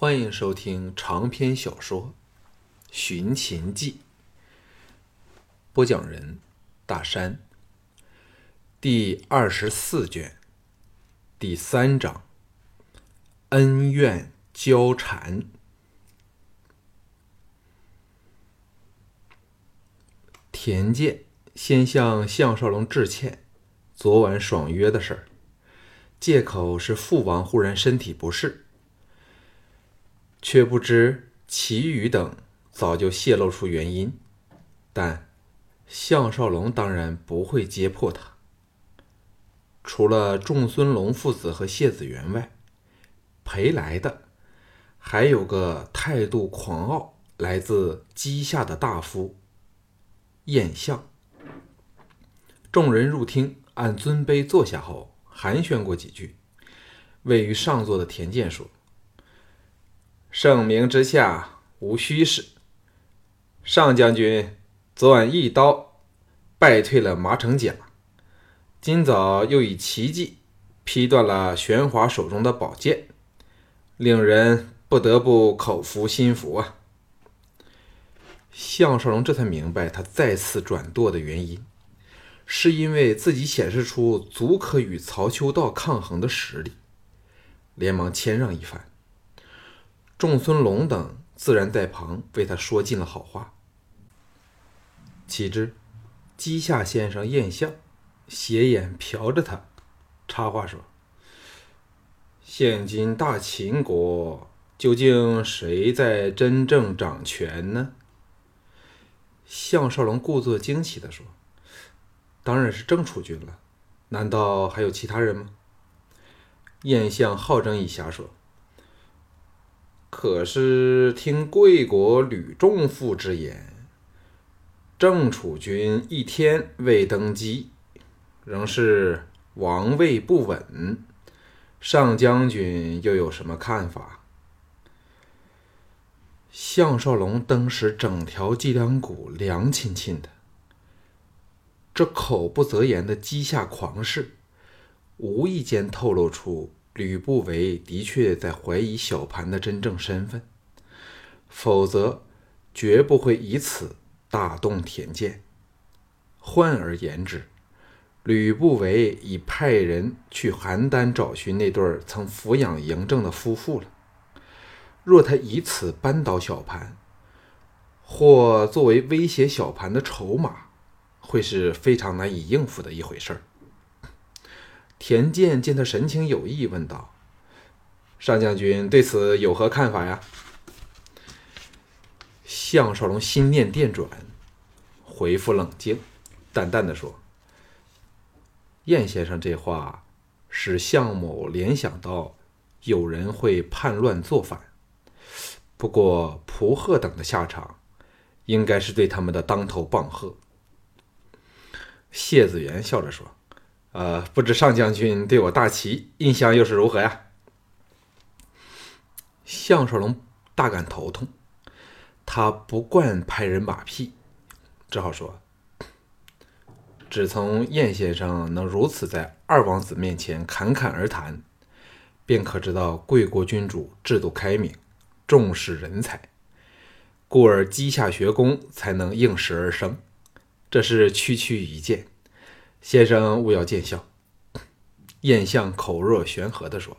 欢迎收听长篇小说《寻秦记》，播讲人大山，第二十四卷，第三章，恩怨交缠。田健先向项少龙致歉，昨晚爽约的事儿，借口是父王忽然身体不适。却不知齐宇等早就泄露出原因，但项少龙当然不会揭破他。除了仲孙龙父子和谢子元外，陪来的还有个态度狂傲、来自姬下的大夫晏相。众人入厅，按尊卑坐下后，寒暄过几句。位于上座的田健说。盛名之下无虚事。上将军昨晚一刀败退了马成甲，今早又以奇迹劈断了玄华手中的宝剑，令人不得不口服心服啊！项少龙这才明白，他再次转舵的原因，是因为自己显示出足可与曹秋道抗衡的实力，连忙谦让一番。仲孙龙等自然在旁为他说尽了好话。岂知姬夏先生晏相斜眼瞟着他，插话说：“现今大秦国究竟谁在真正掌权呢？”项少龙故作惊奇地说：“当然是郑楚君了，难道还有其他人吗？”晏相好整以暇说。可是听贵国吕仲父之言，郑楚军一天未登基，仍是王位不稳。上将军又有什么看法？项少龙当时整条脊梁骨凉沁沁的。这口不择言的讥下狂士，无意间透露出。吕不韦的确在怀疑小盘的真正身份，否则绝不会以此大动田健。换而言之，吕不韦已派人去邯郸找寻那对曾抚养嬴政的夫妇了。若他以此扳倒小盘，或作为威胁小盘的筹码，会是非常难以应付的一回事儿。田健见他神情有异，问道：“上将军对此有何看法呀？”项少龙心念电转，回复冷静，淡淡的说：“晏先生这话，使项某联想到有人会叛乱作反。不过蒲贺等的下场，应该是对他们的当头棒喝。”谢子元笑着说。呃，不知上将军对我大齐印象又是如何呀？项少龙大感头痛，他不惯拍人马屁，只好说：“只从燕先生能如此在二王子面前侃侃而谈，便可知道贵国君主制度开明，重视人才，故而稷下学宫才能应时而生，这是区区一见。”先生勿要见笑。晏相口若悬河地说：“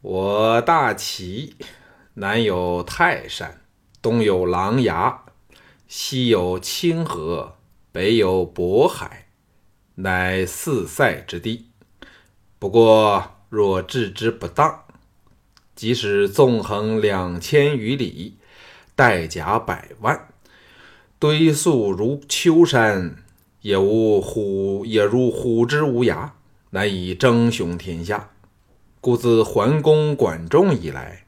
我大齐南有泰山，东有琅琊，西有清河，北有渤海，乃四塞之地。不过若治之不当，即使纵横两千余里，带甲百万，堆塑如丘山。”也无虎，也如虎之无涯，难以争雄天下。故自桓公管仲以来，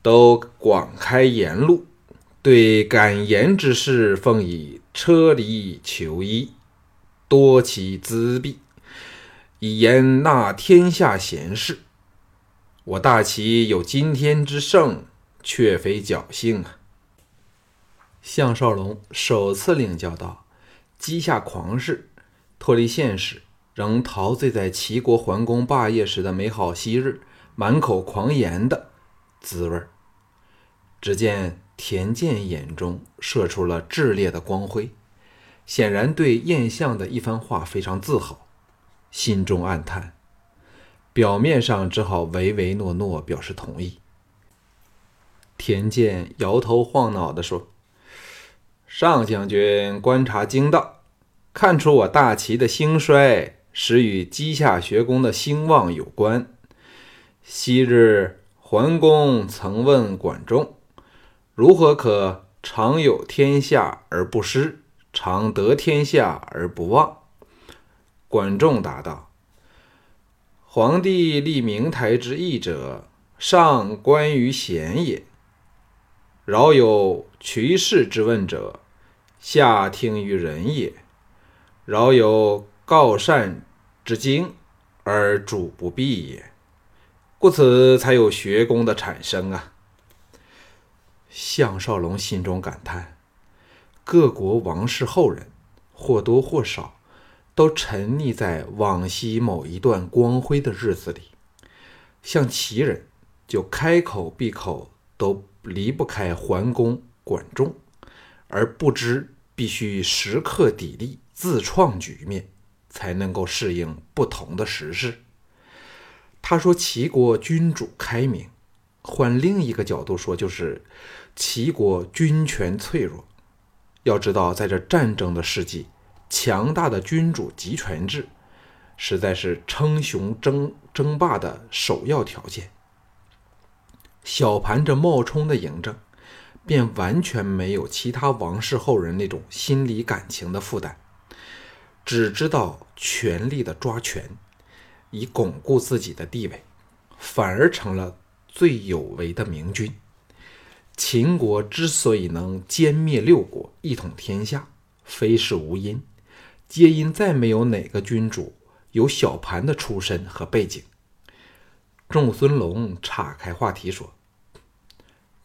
都广开言路，对敢言之士，奉以车离求医，多其资币，以言纳天下贤士。我大齐有今天之盛，却非侥幸啊！项少龙首次领教到。稷下狂士脱离现实，仍陶醉在齐国桓公霸业时的美好昔日，满口狂言的滋味。只见田健眼中射出了炽烈的光辉，显然对燕相的一番话非常自豪，心中暗叹，表面上只好唯唯诺诺表示同意。田健摇头晃脑地说：“上将军观察精到，看出我大齐的兴衰。”实与稷下学宫的兴旺有关。昔日桓公曾问管仲：“如何可常有天下而不失，常得天下而不忘？”管仲答道：“皇帝立明台之义者，上观于贤也；饶有渠氏之问者，下听于人也；饶有。”告善之经而主不避也，故此才有学宫的产生啊！项少龙心中感叹：各国王室后人或多或少都沉溺在往昔某一段光辉的日子里，像齐人就开口闭口都离不开桓公、管仲，而不知必须时刻砥砺，自创局面。才能够适应不同的时势。他说：“齐国君主开明，换另一个角度说，就是齐国军权脆弱。要知道，在这战争的世纪，强大的君主集权制实在是称雄争争霸的首要条件。小盘这冒充的嬴政，便完全没有其他王室后人那种心理感情的负担。”只知道全力的抓权，以巩固自己的地位，反而成了最有为的明君。秦国之所以能歼灭六国，一统天下，非是无因，皆因再没有哪个君主有小盘的出身和背景。仲孙龙岔开话题说：“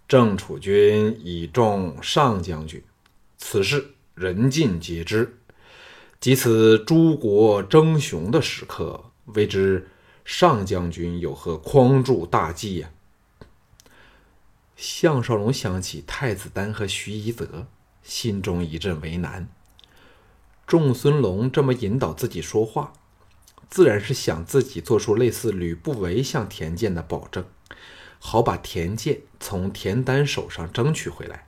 郑楚军以重上将军，此事人尽皆知。”即此诸国争雄的时刻，未知上将军有何匡助大计呀？项少龙想起太子丹和徐夷则，心中一阵为难。仲孙龙这么引导自己说话，自然是想自己做出类似吕不韦向田健的保证，好把田健从田丹手上争取回来。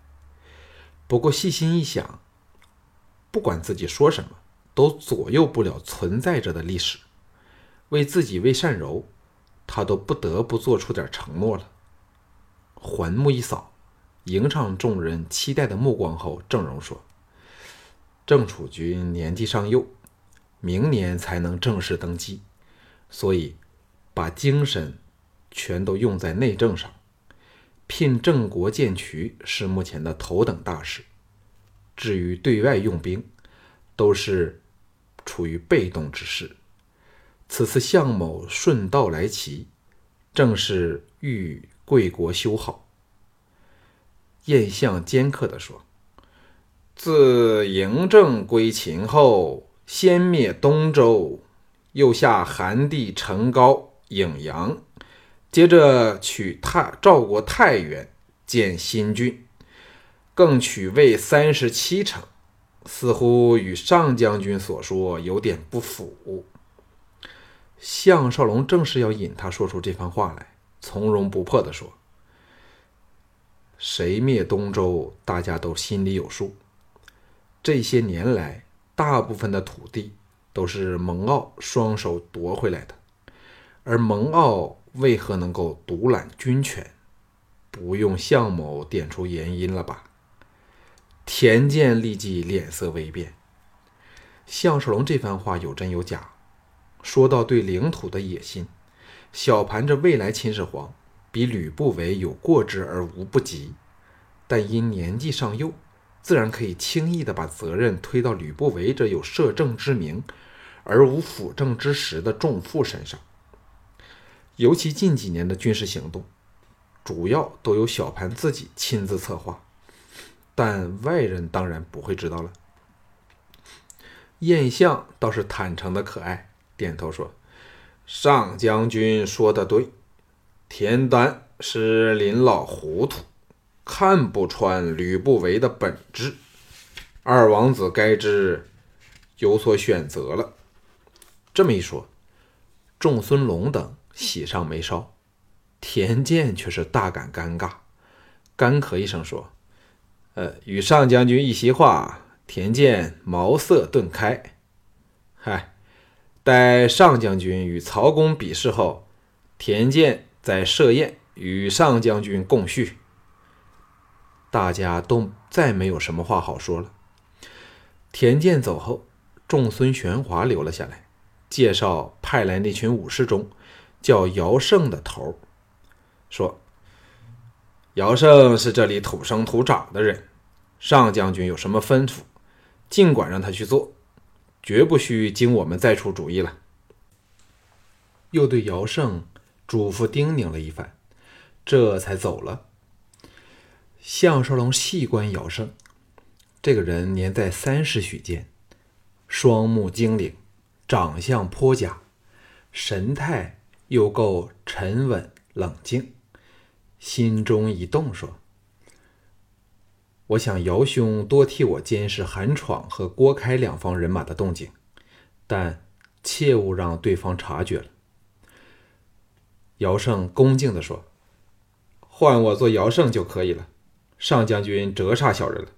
不过细心一想，不管自己说什么。都左右不了存在着的历史，为自己为善柔，他都不得不做出点承诺了。环目一扫，迎上众人期待的目光后，郑荣说：“郑楚军年纪尚幼，明年才能正式登基，所以把精神全都用在内政上，聘郑国建渠是目前的头等大事。至于对外用兵，都是。”处于被动之势。此次项某顺道来齐，正是欲贵国修好。燕相尖刻地说：“自嬴政归秦后，先灭东周，又下韩地成高、颍阳，接着取太赵国太原，建新郡，更取魏三十七城。”似乎与上将军所说有点不符。项少龙正是要引他说出这番话来，从容不迫地说：“谁灭东周，大家都心里有数。这些年来，大部分的土地都是蒙奥双手夺回来的，而蒙奥为何能够独揽军权？不用项某点出原因了吧？”田健立即脸色微变。项少龙这番话有真有假。说到对领土的野心，小盘这未来秦始皇比吕不韦有过之而无不及，但因年纪尚幼，自然可以轻易的把责任推到吕不韦这有摄政之名而无辅政之实的重父身上。尤其近几年的军事行动，主要都由小盘自己亲自策划。但外人当然不会知道了。燕相倒是坦诚的可爱，点头说：“上将军说的对，田丹是林老糊涂，看不穿吕不韦的本质。二王子该知有所选择了。这么一说，仲孙龙等喜上眉梢，田健却是大感尴尬，干咳一声说：“呃，与上将军一席话。”田健茅塞顿开，嗨，待上将军与曹公比试后，田健在设宴与上将军共叙。大家都再没有什么话好说了。田健走后，仲孙玄华留了下来，介绍派来那群武士中叫姚胜的头，说：“姚胜是这里土生土长的人，上将军有什么吩咐？”尽管让他去做，绝不需经我们再出主意了。又对姚胜嘱咐叮咛了一番，这才走了。项少龙细观姚胜，这个人年在三十许间，双目精灵，长相颇佳，神态又够沉稳冷静，心中一动，说。我想姚兄多替我监视韩闯和郭开两方人马的动静，但切勿让对方察觉了。姚胜恭敬地说：“换我做姚胜就可以了。上将军折煞小人了，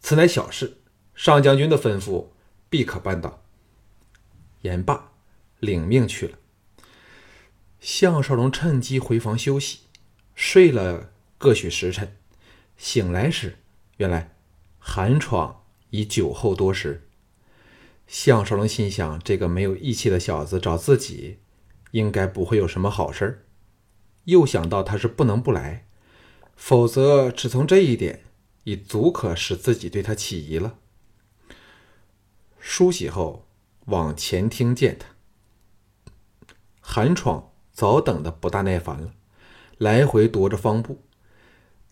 此乃小事，上将军的吩咐必可办到。”言罢，领命去了。项少龙趁机回房休息，睡了个许时辰，醒来时。原来韩闯已酒后多时，项少龙心想：这个没有义气的小子找自己，应该不会有什么好事儿又想到他是不能不来，否则只从这一点，已足可使自己对他起疑了。梳洗后往前厅见他，韩闯早等的不大耐烦了，来回踱着方步，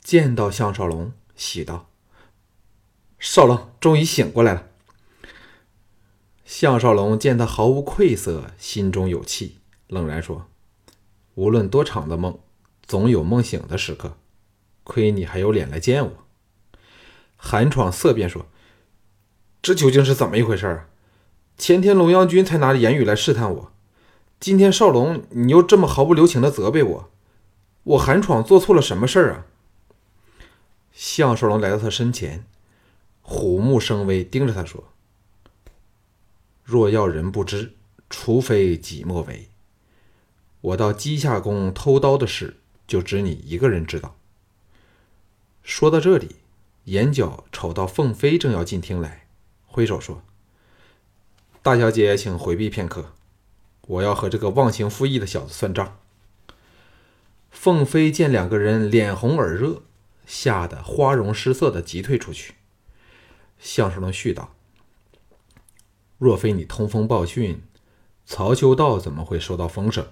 见到项少龙，喜道。少龙终于醒过来了。项少龙见他毫无愧色，心中有气，冷然说：“无论多长的梦，总有梦醒的时刻。亏你还有脸来见我。”韩闯色变说：“这究竟是怎么一回事啊？前天龙阳君才拿着言语来试探我，今天少龙你又这么毫不留情的责备我，我韩闯做错了什么事儿啊？”项少龙来到他身前。虎目生威，盯着他说：“若要人不知，除非己莫为。我到稷下宫偷刀的事，就只你一个人知道。”说到这里，眼角瞅到凤飞正要进厅来，挥手说：“大小姐，请回避片刻，我要和这个忘情负义的小子算账。”凤飞见两个人脸红耳热，吓得花容失色的急退出去。项少龙絮道：“若非你通风报讯，曹秋道怎么会收到风声，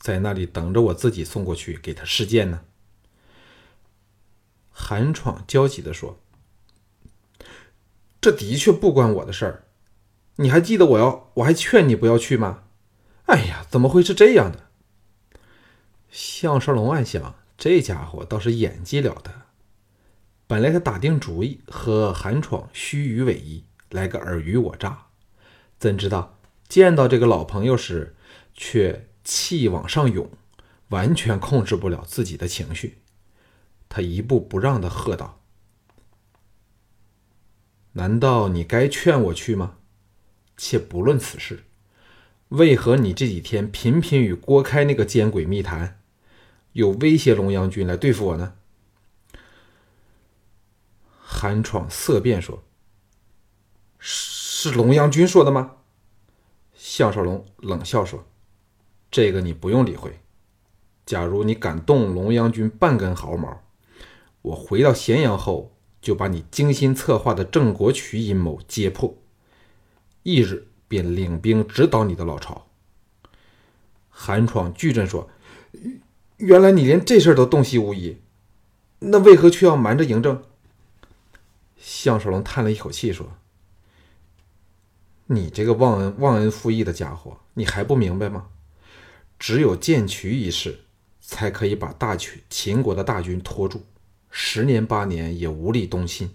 在那里等着我自己送过去给他试剑呢？”韩闯焦急地说：“这的确不关我的事儿，你还记得我要我还劝你不要去吗？哎呀，怎么会是这样的？”项少龙暗想：这家伙倒是演技了得。本来他打定主意和韩闯虚与委蛇，来个尔虞我诈，怎知道见到这个老朋友时，却气往上涌，完全控制不了自己的情绪。他一步不让的喝道：“难道你该劝我去吗？且不论此事，为何你这几天频频与郭开那个奸鬼密谈，有威胁龙阳君来对付我呢？”韩闯色变说：“是龙阳君说的吗？”项少龙冷笑说：“这个你不用理会。假如你敢动龙阳君半根毫毛，我回到咸阳后就把你精心策划的郑国渠阴谋揭破，一日便领兵直捣你的老巢。”韩闯巨震说：“原来你连这事儿都洞悉无疑，那为何却要瞒着嬴政？”项少龙叹了一口气说：“你这个忘恩忘恩负义的家伙，你还不明白吗？只有建渠一事，才可以把大秦秦国的大军拖住，十年八年也无力东侵。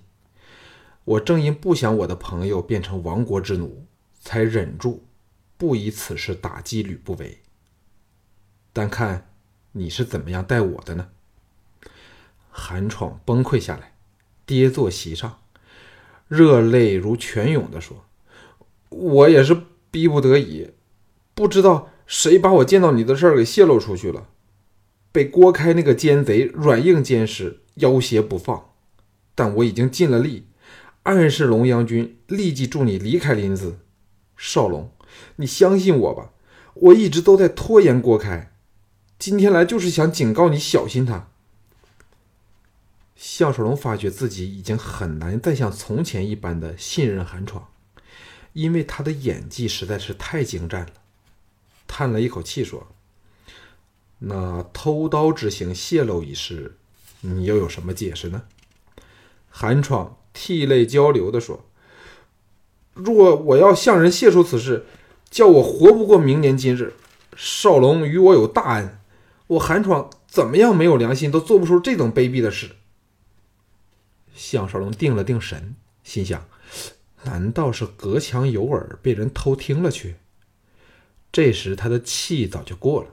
我正因不想我的朋友变成亡国之奴，才忍住不以此事打击吕不韦。但看你是怎么样待我的呢？”韩闯崩溃下来，跌坐席上，热泪如泉涌地说：“我也是逼不得已，不知道谁把我见到你的事儿给泄露出去了。”被郭开那个奸贼软硬兼施，要挟不放，但我已经尽了力，暗示龙阳君立即助你离开临淄。少龙，你相信我吧，我一直都在拖延郭开，今天来就是想警告你小心他。项少龙发觉自己已经很难再像从前一般的信任韩闯，因为他的演技实在是太精湛了，叹了一口气说。那偷刀之行泄露一事，你又有什么解释呢？韩闯涕泪交流地说：“若我要向人泄出此事，叫我活不过明年今日。少龙与我有大恩，我韩闯怎么样没有良心，都做不出这种卑鄙的事。”项少龙定了定神，心想：难道是隔墙有耳，被人偷听了去？这时他的气早就过了。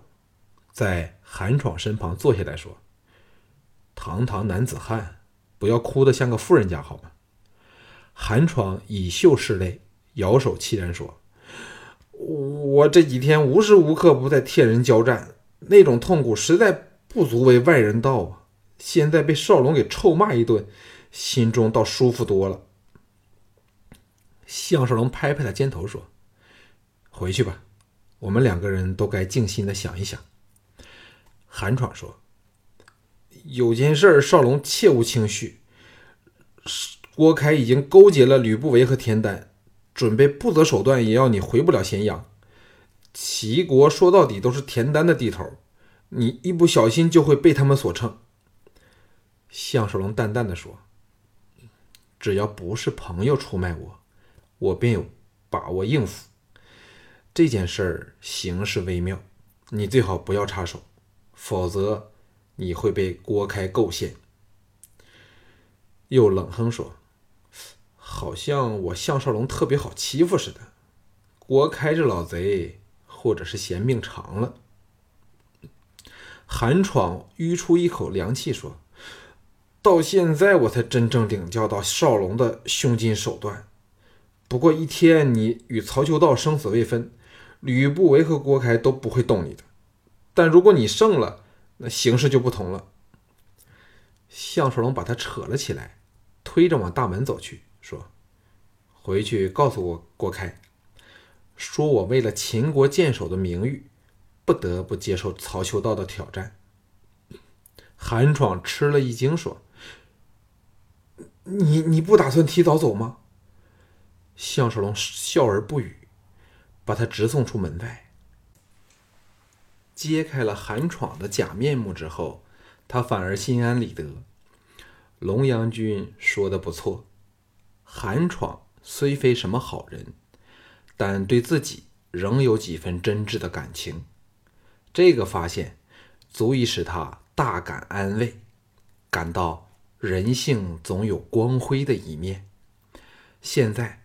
在韩闯身旁坐下来说：“堂堂男子汉，不要哭得像个妇人家好吗？”韩闯以袖拭泪，摇手凄然说：“我这几天无时无刻不在替人交战，那种痛苦实在不足为外人道啊！现在被少龙给臭骂一顿，心中倒舒服多了。”项少龙拍拍他肩头说：“回去吧，我们两个人都该静心的想一想。”韩闯说：“有件事，少龙切勿轻许。郭开已经勾结了吕不韦和田丹，准备不择手段也要你回不了咸阳。齐国说到底都是田丹的地头，你一不小心就会被他们所乘。”项少龙淡淡的说：“只要不是朋友出卖我，我便有把握应付。这件事儿形势微妙，你最好不要插手。”否则，你会被郭开构陷。又冷哼说：“好像我项少龙特别好欺负似的。郭开这老贼，或者是嫌命长了。”韩闯吁出一口凉气，说：“到现在我才真正领教到少龙的胸襟手段。不过一天你与曹秋道生死未分，吕不韦和郭开都不会动你的。”但如果你胜了，那形势就不同了。项少龙把他扯了起来，推着往大门走去，说：“回去告诉我郭开，说我为了秦国剑手的名誉，不得不接受曹秋道的挑战。”韩闯吃了一惊，说：“你你不打算提早走吗？”项少龙笑而不语，把他直送出门外。揭开了韩闯的假面目之后，他反而心安理得。龙阳君说的不错，韩闯虽非什么好人，但对自己仍有几分真挚的感情。这个发现足以使他大感安慰，感到人性总有光辉的一面。现在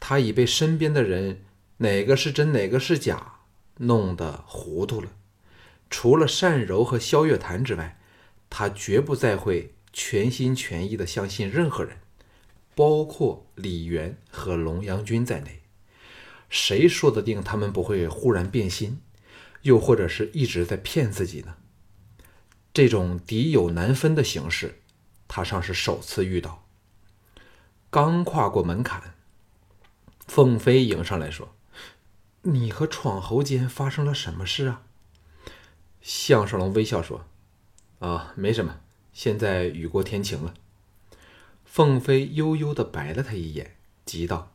他已被身边的人哪个是真哪个是假弄得糊涂了。除了善柔和萧月潭之外，他绝不再会全心全意的相信任何人，包括李元和龙阳君在内。谁说得定他们不会忽然变心，又或者是一直在骗自己呢？这种敌友难分的形式，他尚是首次遇到。刚跨过门槛，凤飞迎上来说：“你和闯侯间发生了什么事啊？”项少龙微笑说：“啊，没什么。现在雨过天晴了。”凤飞悠悠的白了他一眼，急道：“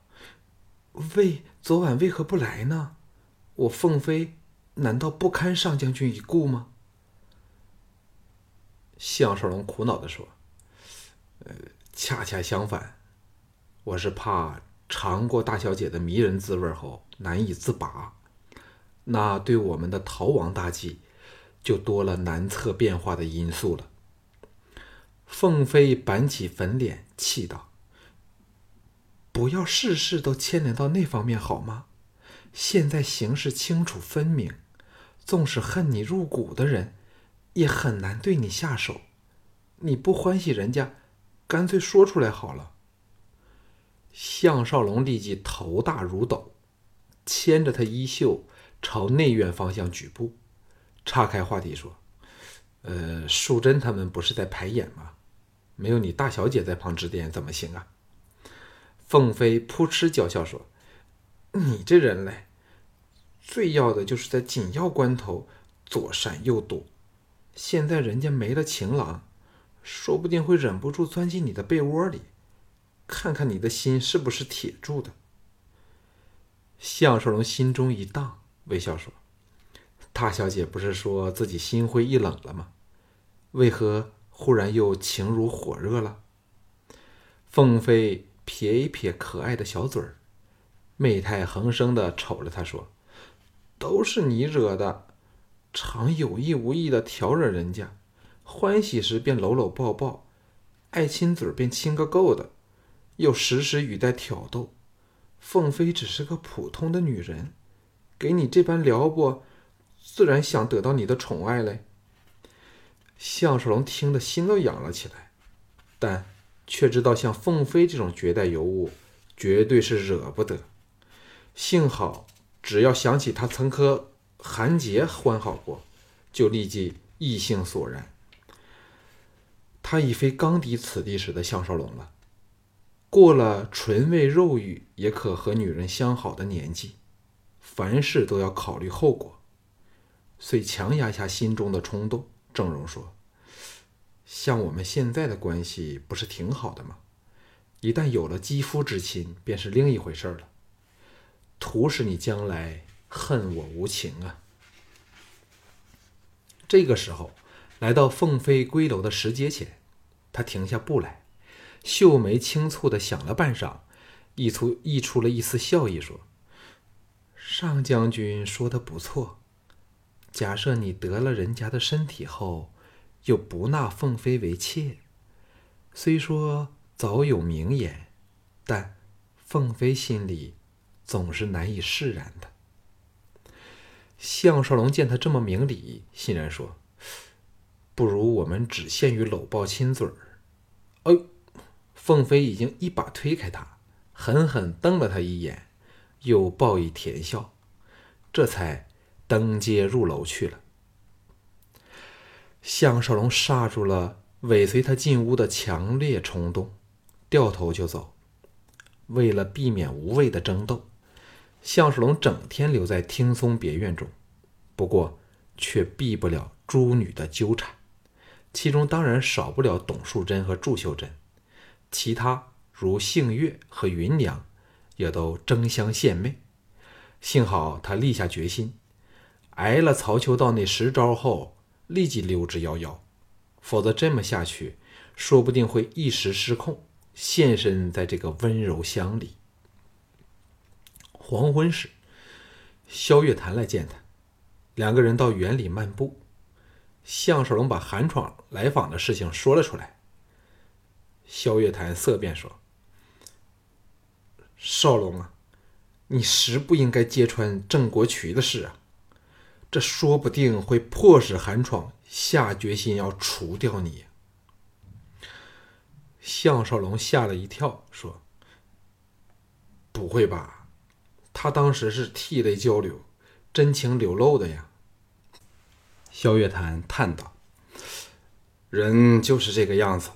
为昨晚为何不来呢？我凤飞难道不堪上将军一顾吗？”项少龙苦恼的说：“呃，恰恰相反，我是怕尝过大小姐的迷人滋味后难以自拔，那对我们的逃亡大计。”就多了难测变化的因素了。凤飞板起粉脸，气道：“不要事事都牵连到那方面好吗？现在形势清楚分明，纵使恨你入骨的人，也很难对你下手。你不欢喜人家，干脆说出来好了。”项少龙立即头大如斗，牵着他衣袖朝内院方向举步，岔开话题说：“呃，淑贞他们不是在排演吗？没有你大小姐在旁指点，怎么行啊？”凤飞扑哧娇笑说：“你这人嘞，最要的就是在紧要关头左闪右躲。现在人家没了情郎，说不定会忍不住钻进你的被窝里。”看看你的心是不是铁铸的？项少龙心中一荡，微笑说：“大小姐不是说自己心灰意冷了吗？为何忽然又情如火热了？”凤飞撇一撇可爱的小嘴儿，媚态横生的瞅着他说：“都是你惹的，常有意无意的挑惹人家，欢喜时便搂搂抱抱，爱亲嘴便亲个够的。”又时时语带挑逗，凤飞只是个普通的女人，给你这般撩拨，自然想得到你的宠爱嘞。项少龙听得心都痒了起来，但却知道像凤飞这种绝代尤物，绝对是惹不得。幸好，只要想起他曾和韩杰欢好过，就立即异性索然。他已非刚抵此地时的项少龙了。过了纯为肉欲也可和女人相好的年纪，凡事都要考虑后果，遂强压下心中的冲动。郑荣说：“像我们现在的关系不是挺好的吗？一旦有了肌肤之亲，便是另一回事了。图使你将来恨我无情啊！”这个时候，来到凤飞归楼的石阶前，他停下步来。秀眉轻蹙的想了半晌，溢出溢出了一丝笑意，说：“上将军说的不错。假设你得了人家的身体后，又不纳凤飞为妾，虽说早有名言，但凤飞心里总是难以释然的。”项少龙见他这么明理，欣然说：“不如我们只限于搂抱亲嘴儿。”哎。凤飞已经一把推开他，狠狠瞪了他一眼，又报以甜笑，这才登阶入楼去了。项少龙刹住了尾随他进屋的强烈冲动，掉头就走。为了避免无谓的争斗，项少龙整天留在听松别院中，不过却避不了诸女的纠缠，其中当然少不了董树贞和祝秀贞。其他如杏月和云娘，也都争相献媚。幸好他立下决心，挨了曹秋道那十招后，立即溜之夭夭。否则这么下去，说不定会一时失控，现身在这个温柔乡里。黄昏时，萧月潭来见他，两个人到园里漫步。项少龙把韩闯来访的事情说了出来。萧月潭色变说：“少龙啊，你实不应该揭穿郑国渠的事啊！这说不定会迫使韩闯下决心要除掉你。”项少龙吓了一跳，说：“不会吧？他当时是涕泪交流，真情流露的呀。”萧月潭叹道：“人就是这个样子。”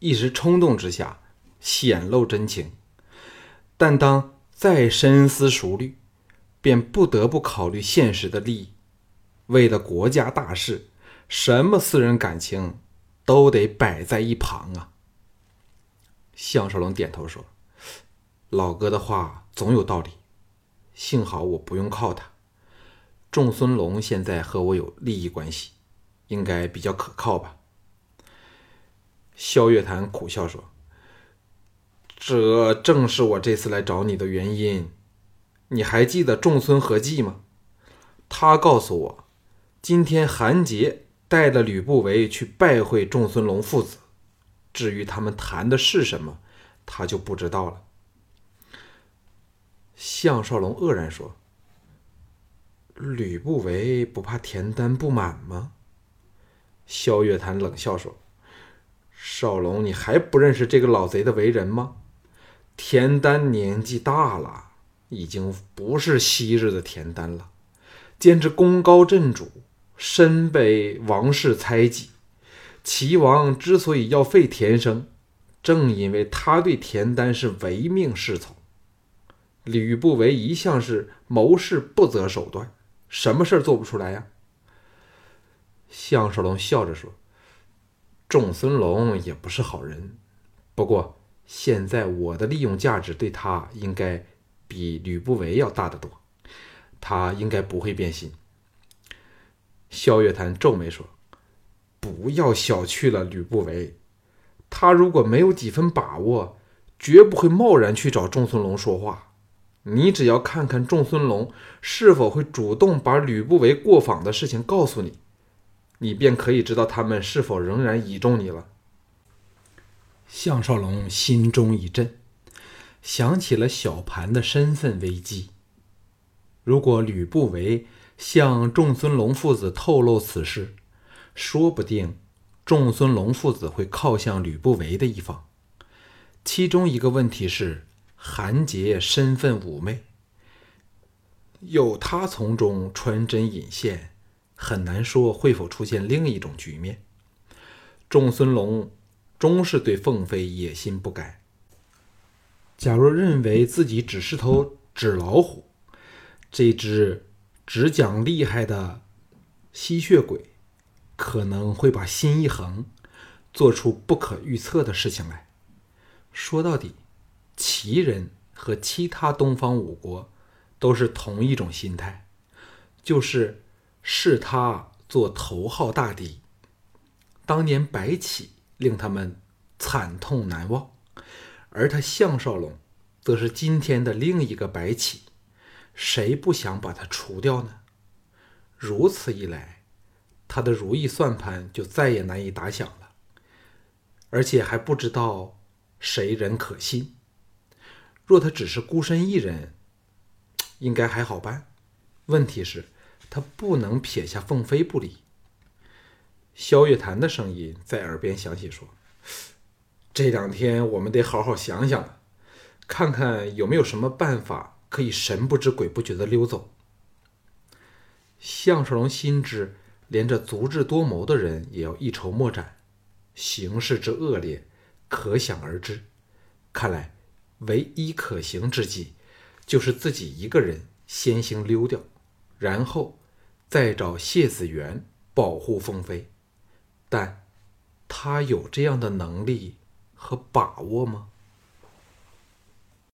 一时冲动之下显露真情，但当再深思熟虑，便不得不考虑现实的利益。为了国家大事，什么私人感情都得摆在一旁啊。项少龙点头说：“老哥的话总有道理，幸好我不用靠他。仲孙龙现在和我有利益关系，应该比较可靠吧。”萧月潭苦笑说：“这正是我这次来找你的原因。你还记得仲孙何忌吗？他告诉我，今天韩杰带了吕不韦去拜会仲孙龙父子，至于他们谈的是什么，他就不知道了。项少龙愕然说：“吕不韦不怕田丹不满吗？”萧月潭冷笑说：“少龙，你还不认识这个老贼的为人吗？田丹年纪大了，已经不是昔日的田丹了，简直功高震主，身被王室猜忌。齐王之所以要废田生，正因为他对田丹是唯命是从。吕不韦一向是谋事不择手段，什么事儿做不出来呀？”项少龙笑着说：“仲孙龙也不是好人，不过现在我的利用价值对他应该比吕不韦要大得多，他应该不会变心。”萧月潭皱眉说：“不要小觑了吕不韦，他如果没有几分把握，绝不会贸然去找仲孙龙说话。你只要看看仲孙龙是否会主动把吕不韦过访的事情告诉你。”你便可以知道他们是否仍然倚重你了。项少龙心中一震，想起了小盘的身份危机。如果吕不韦向仲孙龙父子透露此事，说不定仲孙龙父子会靠向吕不韦的一方。其中一个问题是，韩杰身份妩媚，有他从中穿针引线。很难说会否出现另一种局面。仲孙龙终是对凤飞野心不改。假若认为自己只是头纸老虎，这只只讲厉害的吸血鬼，可能会把心一横，做出不可预测的事情来。说到底，齐人和其他东方五国都是同一种心态，就是。视他做头号大敌，当年白起令他们惨痛难忘，而他项少龙则是今天的另一个白起，谁不想把他除掉呢？如此一来，他的如意算盘就再也难以打响了，而且还不知道谁人可信。若他只是孤身一人，应该还好办。问题是。他不能撇下凤飞不理。萧月潭的声音在耳边响起，说：“这两天我们得好好想想了，看看有没有什么办法可以神不知鬼不觉的溜走。”项少龙心知，连这足智多谋的人也要一筹莫展，形势之恶劣，可想而知。看来，唯一可行之计，就是自己一个人先行溜掉，然后。再找谢子元保护凤飞，但他有这样的能力和把握吗？